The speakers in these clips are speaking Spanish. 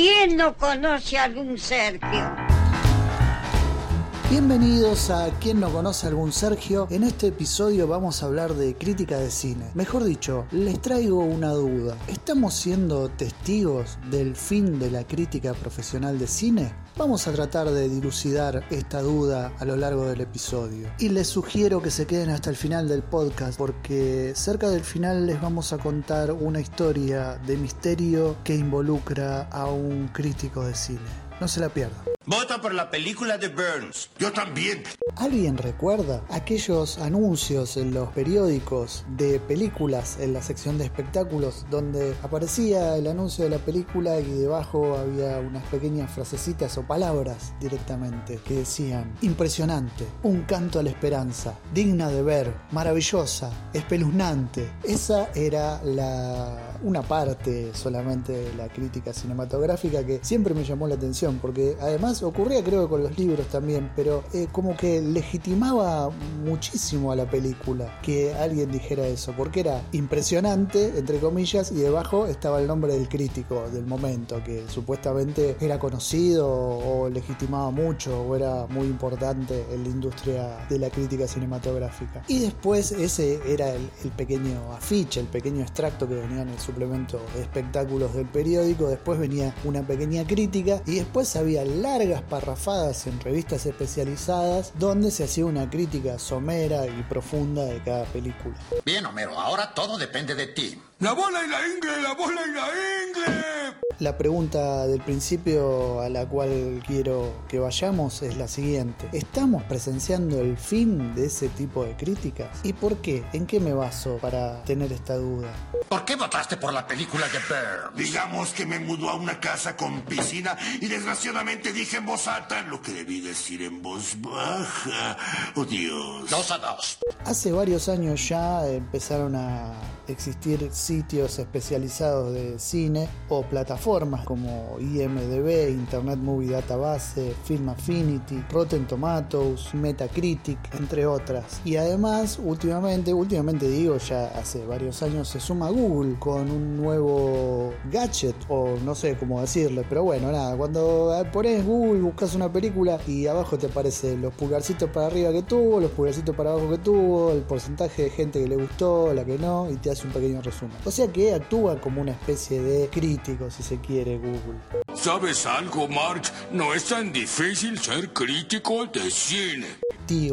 ¿Quién no conoce a algún Sergio? Bienvenidos a Quien no conoce a algún Sergio. En este episodio vamos a hablar de crítica de cine. Mejor dicho, les traigo una duda. ¿Estamos siendo testigos del fin de la crítica profesional de cine? Vamos a tratar de dilucidar esta duda a lo largo del episodio. Y les sugiero que se queden hasta el final del podcast porque cerca del final les vamos a contar una historia de misterio que involucra a un crítico de cine. No se la pierdan. Vota por la película de Burns. Yo también. ¿Alguien recuerda aquellos anuncios en los periódicos de películas en la sección de espectáculos donde aparecía el anuncio de la película y debajo había unas pequeñas frasecitas o palabras directamente que decían impresionante, un canto a la esperanza, digna de ver, maravillosa, espeluznante? Esa era la una parte solamente de la crítica cinematográfica que siempre me llamó la atención porque además ocurría creo que con los libros también, pero eh, como que legitimaba muchísimo a la película que alguien dijera eso, porque era impresionante, entre comillas, y debajo estaba el nombre del crítico del momento, que supuestamente era conocido o legitimaba mucho o era muy importante en la industria de la crítica cinematográfica. Y después ese era el, el pequeño afiche, el pequeño extracto que venía en el suplemento de espectáculos del periódico, después venía una pequeña crítica y después había larga parrafadas en revistas especializadas donde se hacía una crítica somera y profunda de cada película. Bien, Homero, ahora todo depende de ti. La bola y la ingle, la bola y la ingle. La pregunta del principio a la cual quiero que vayamos es la siguiente. ¿Estamos presenciando el fin de ese tipo de críticas? ¿Y por qué? ¿En qué me baso para tener esta duda? ¿Por qué votaste por la película de Burns? Digamos que me mudó a una casa con piscina y desgraciadamente dije en voz alta lo que debí decir en voz baja. Oh Dios. Dos a dos. Hace varios años ya empezaron a existir sitios especializados de cine o plataformas como IMDB, Internet Movie Database, Film Affinity, Rotten Tomatoes, Metacritic, entre otras. Y además, últimamente, últimamente digo, ya hace varios años se suma Google con un nuevo gadget, o no sé cómo decirle, pero bueno, nada, cuando pones Google, buscas una película y abajo te aparecen los pulgarcitos para arriba que tuvo, los pulgarcitos para abajo que tuvo, el porcentaje de gente que le gustó, la que no, y te un pequeño resumen. O sea que actúa como una especie de crítico, si se quiere, Google. ¿Sabes algo, Marge? No es tan difícil ser crítico de cine.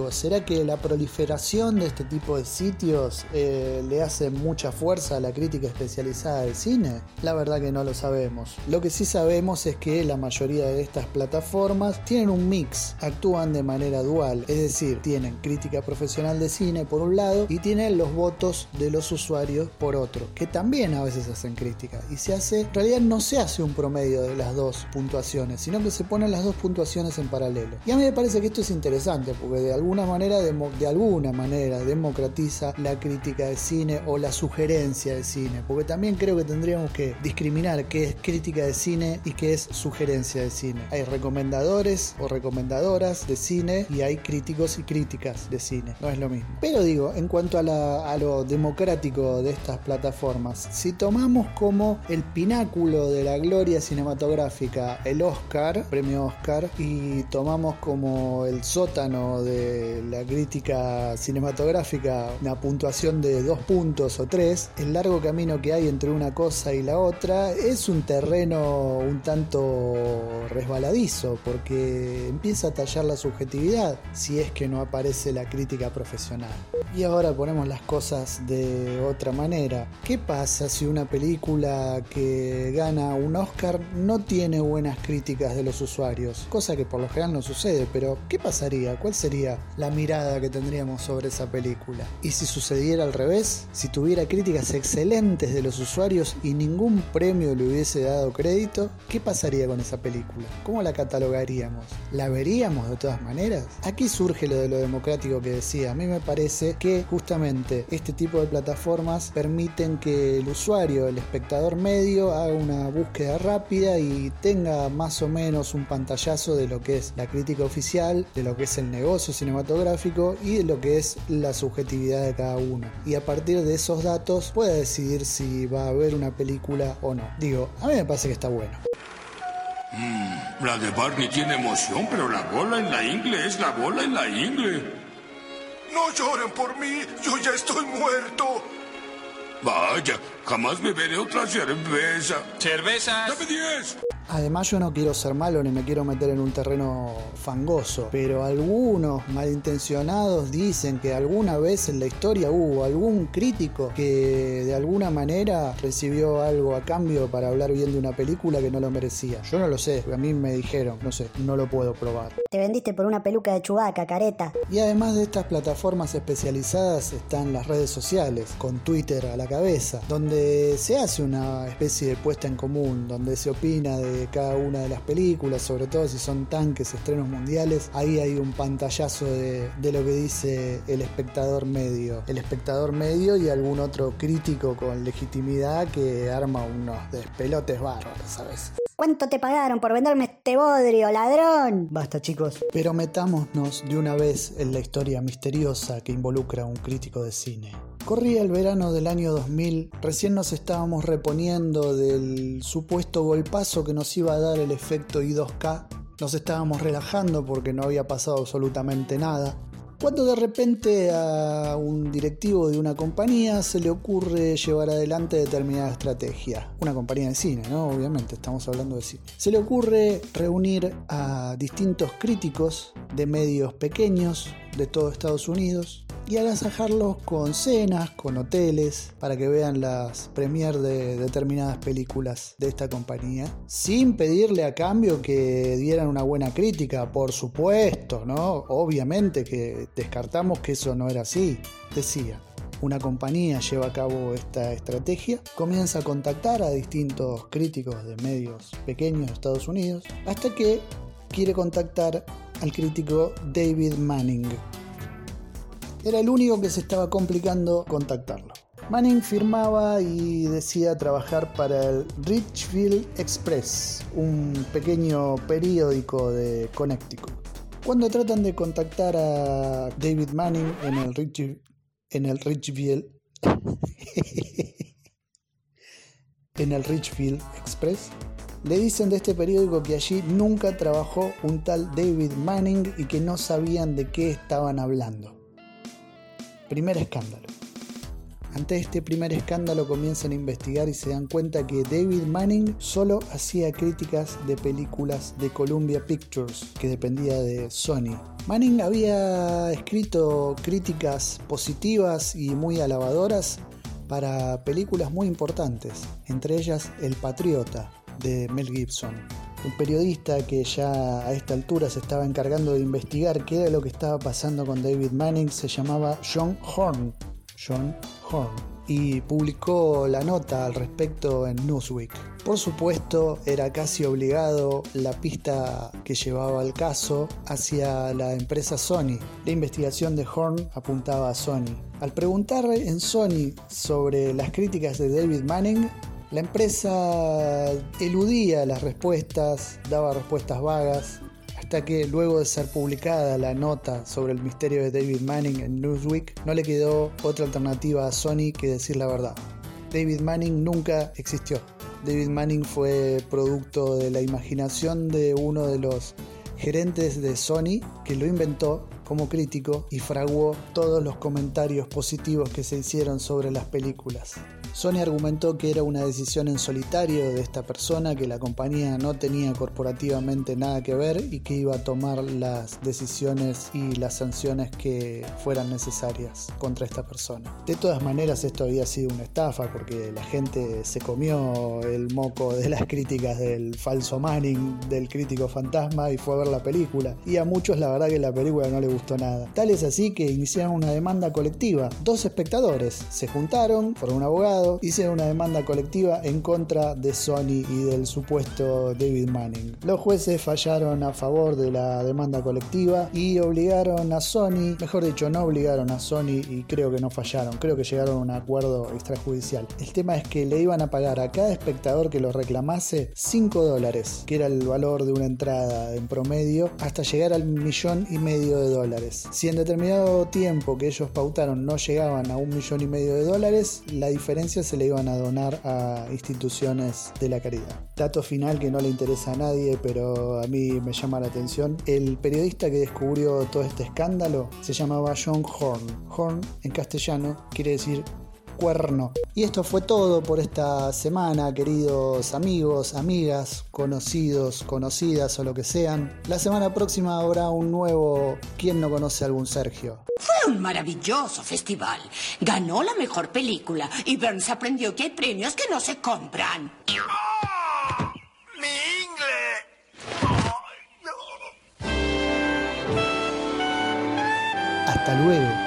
¿Será que la proliferación de este tipo de sitios eh, le hace mucha fuerza a la crítica especializada de cine? La verdad que no lo sabemos. Lo que sí sabemos es que la mayoría de estas plataformas tienen un mix, actúan de manera dual, es decir, tienen crítica profesional de cine por un lado y tienen los votos de los usuarios por otro, que también a veces hacen crítica. Y se hace, en realidad no se hace un promedio de las dos puntuaciones, sino que se ponen las dos puntuaciones en paralelo. Y a mí me parece que esto es interesante porque de alguna manera, de alguna manera democratiza la crítica de cine o la sugerencia de cine, porque también creo que tendríamos que discriminar qué es crítica de cine y qué es sugerencia de cine. Hay recomendadores o recomendadoras de cine y hay críticos y críticas de cine, no es lo mismo. Pero digo, en cuanto a, a lo democrático de estas plataformas, si tomamos como el pináculo de la gloria cinematográfica el Oscar, premio Oscar, y tomamos como el sótano de la crítica cinematográfica una puntuación de dos puntos o tres, el largo camino que hay entre una cosa y la otra es un terreno un tanto resbaladizo porque empieza a tallar la subjetividad si es que no aparece la crítica profesional. Y ahora ponemos las cosas de otra manera. ¿Qué pasa si una película que gana un Oscar no tiene buenas críticas de los usuarios? Cosa que por lo general no sucede, pero ¿qué pasaría? ¿Cuál sería la mirada que tendríamos sobre esa película. Y si sucediera al revés, si tuviera críticas excelentes de los usuarios y ningún premio le hubiese dado crédito, ¿qué pasaría con esa película? ¿Cómo la catalogaríamos? ¿La veríamos de todas maneras? Aquí surge lo de lo democrático que decía. A mí me parece que justamente este tipo de plataformas permiten que el usuario, el espectador medio, haga una búsqueda rápida y tenga más o menos un pantallazo de lo que es la crítica oficial, de lo que es el negocio cinematográfico y de lo que es la subjetividad de cada uno. Y a partir de esos datos puede decidir si va a ver una película o no. Digo, a mí me parece que está bueno. La de Barney tiene emoción, pero la bola en la ingle es la bola en la ingle. No lloren por mí, yo ya estoy muerto. Vaya, jamás beberé otra cerveza. ¡Cervezas! ¡Dame diez! Además yo no quiero ser malo ni me quiero meter en un terreno fangoso, pero algunos malintencionados dicen que alguna vez en la historia hubo algún crítico que de alguna manera recibió algo a cambio para hablar bien de una película que no lo merecía. Yo no lo sé, a mí me dijeron, no sé, no lo puedo probar. Te vendiste por una peluca de chubaca, careta. Y además de estas plataformas especializadas están las redes sociales, con Twitter a la cabeza, donde se hace una especie de puesta en común, donde se opina de cada una de las películas, sobre todo si son tanques, estrenos mundiales, ahí hay un pantallazo de, de lo que dice el espectador medio. El espectador medio y algún otro crítico con legitimidad que arma unos despelotes bárbaros a veces. ¿Cuánto te pagaron por venderme este bodrio, ladrón? Basta chicos, pero metámonos de una vez en la historia misteriosa que involucra a un crítico de cine. Corría el verano del año 2000, recién nos estábamos reponiendo del supuesto golpazo que nos iba a dar el efecto I2K, nos estábamos relajando porque no había pasado absolutamente nada, cuando de repente a un directivo de una compañía se le ocurre llevar adelante determinada estrategia. Una compañía de cine, ¿no? Obviamente, estamos hablando de cine. Se le ocurre reunir a distintos críticos de medios pequeños de todo Estados Unidos y agasajarlos con cenas, con hoteles, para que vean las premier de determinadas películas de esta compañía, sin pedirle a cambio que dieran una buena crítica, por supuesto, ¿no? Obviamente que descartamos que eso no era así, decía. Una compañía lleva a cabo esta estrategia, comienza a contactar a distintos críticos de medios pequeños de Estados Unidos, hasta que quiere contactar al crítico David Manning, era el único que se estaba complicando contactarlo. Manning firmaba y decía trabajar para el Richfield Express, un pequeño periódico de Connecticut. Cuando tratan de contactar a David Manning en el, Rich, en el Richfield en el Richfield Express, le dicen de este periódico que allí nunca trabajó un tal David Manning y que no sabían de qué estaban hablando. Primer escándalo. Ante este primer escándalo comienzan a investigar y se dan cuenta que David Manning solo hacía críticas de películas de Columbia Pictures, que dependía de Sony. Manning había escrito críticas positivas y muy alabadoras para películas muy importantes, entre ellas El Patriota, de Mel Gibson un periodista que ya a esta altura se estaba encargando de investigar qué era lo que estaba pasando con David Manning, se llamaba John Horn. John Horn. Y publicó la nota al respecto en Newsweek. Por supuesto, era casi obligado la pista que llevaba al caso hacia la empresa Sony. La investigación de Horn apuntaba a Sony. Al preguntar en Sony sobre las críticas de David Manning, la empresa eludía las respuestas, daba respuestas vagas, hasta que luego de ser publicada la nota sobre el misterio de David Manning en Newsweek, no le quedó otra alternativa a Sony que decir la verdad. David Manning nunca existió. David Manning fue producto de la imaginación de uno de los gerentes de Sony que lo inventó como crítico y fraguó todos los comentarios positivos que se hicieron sobre las películas. Sony argumentó que era una decisión en solitario de esta persona, que la compañía no tenía corporativamente nada que ver y que iba a tomar las decisiones y las sanciones que fueran necesarias contra esta persona. De todas maneras, esto había sido una estafa porque la gente se comió el moco de las críticas del falso Manning, del crítico fantasma y fue a ver la película. Y a muchos la verdad que la película no le gustó. Tal es así que iniciaron una demanda colectiva. Dos espectadores se juntaron, fueron un abogado, hicieron una demanda colectiva en contra de Sony y del supuesto David Manning. Los jueces fallaron a favor de la demanda colectiva y obligaron a Sony, mejor dicho, no obligaron a Sony y creo que no fallaron, creo que llegaron a un acuerdo extrajudicial. El tema es que le iban a pagar a cada espectador que lo reclamase 5 dólares, que era el valor de una entrada en promedio, hasta llegar al millón y medio de dólares Si en determinado tiempo que ellos pautaron no llegaban a un millón y medio de dólares, la diferencia se le iban a donar a instituciones de la caridad. Dato final que no le interesa a nadie, pero a mí me llama la atención. El periodista que descubrió todo este escándalo se llamaba John Horn. Horn en castellano quiere decir cuerno. Y esto fue todo por esta semana, queridos amigos, amigas, conocidos, conocidas o lo que sean. La semana próxima habrá un nuevo ¿Quién no conoce a algún Sergio? Fue un maravilloso festival. Ganó la mejor película y Burns aprendió que hay premios que no se compran. ¡Mi inglés! Hasta luego.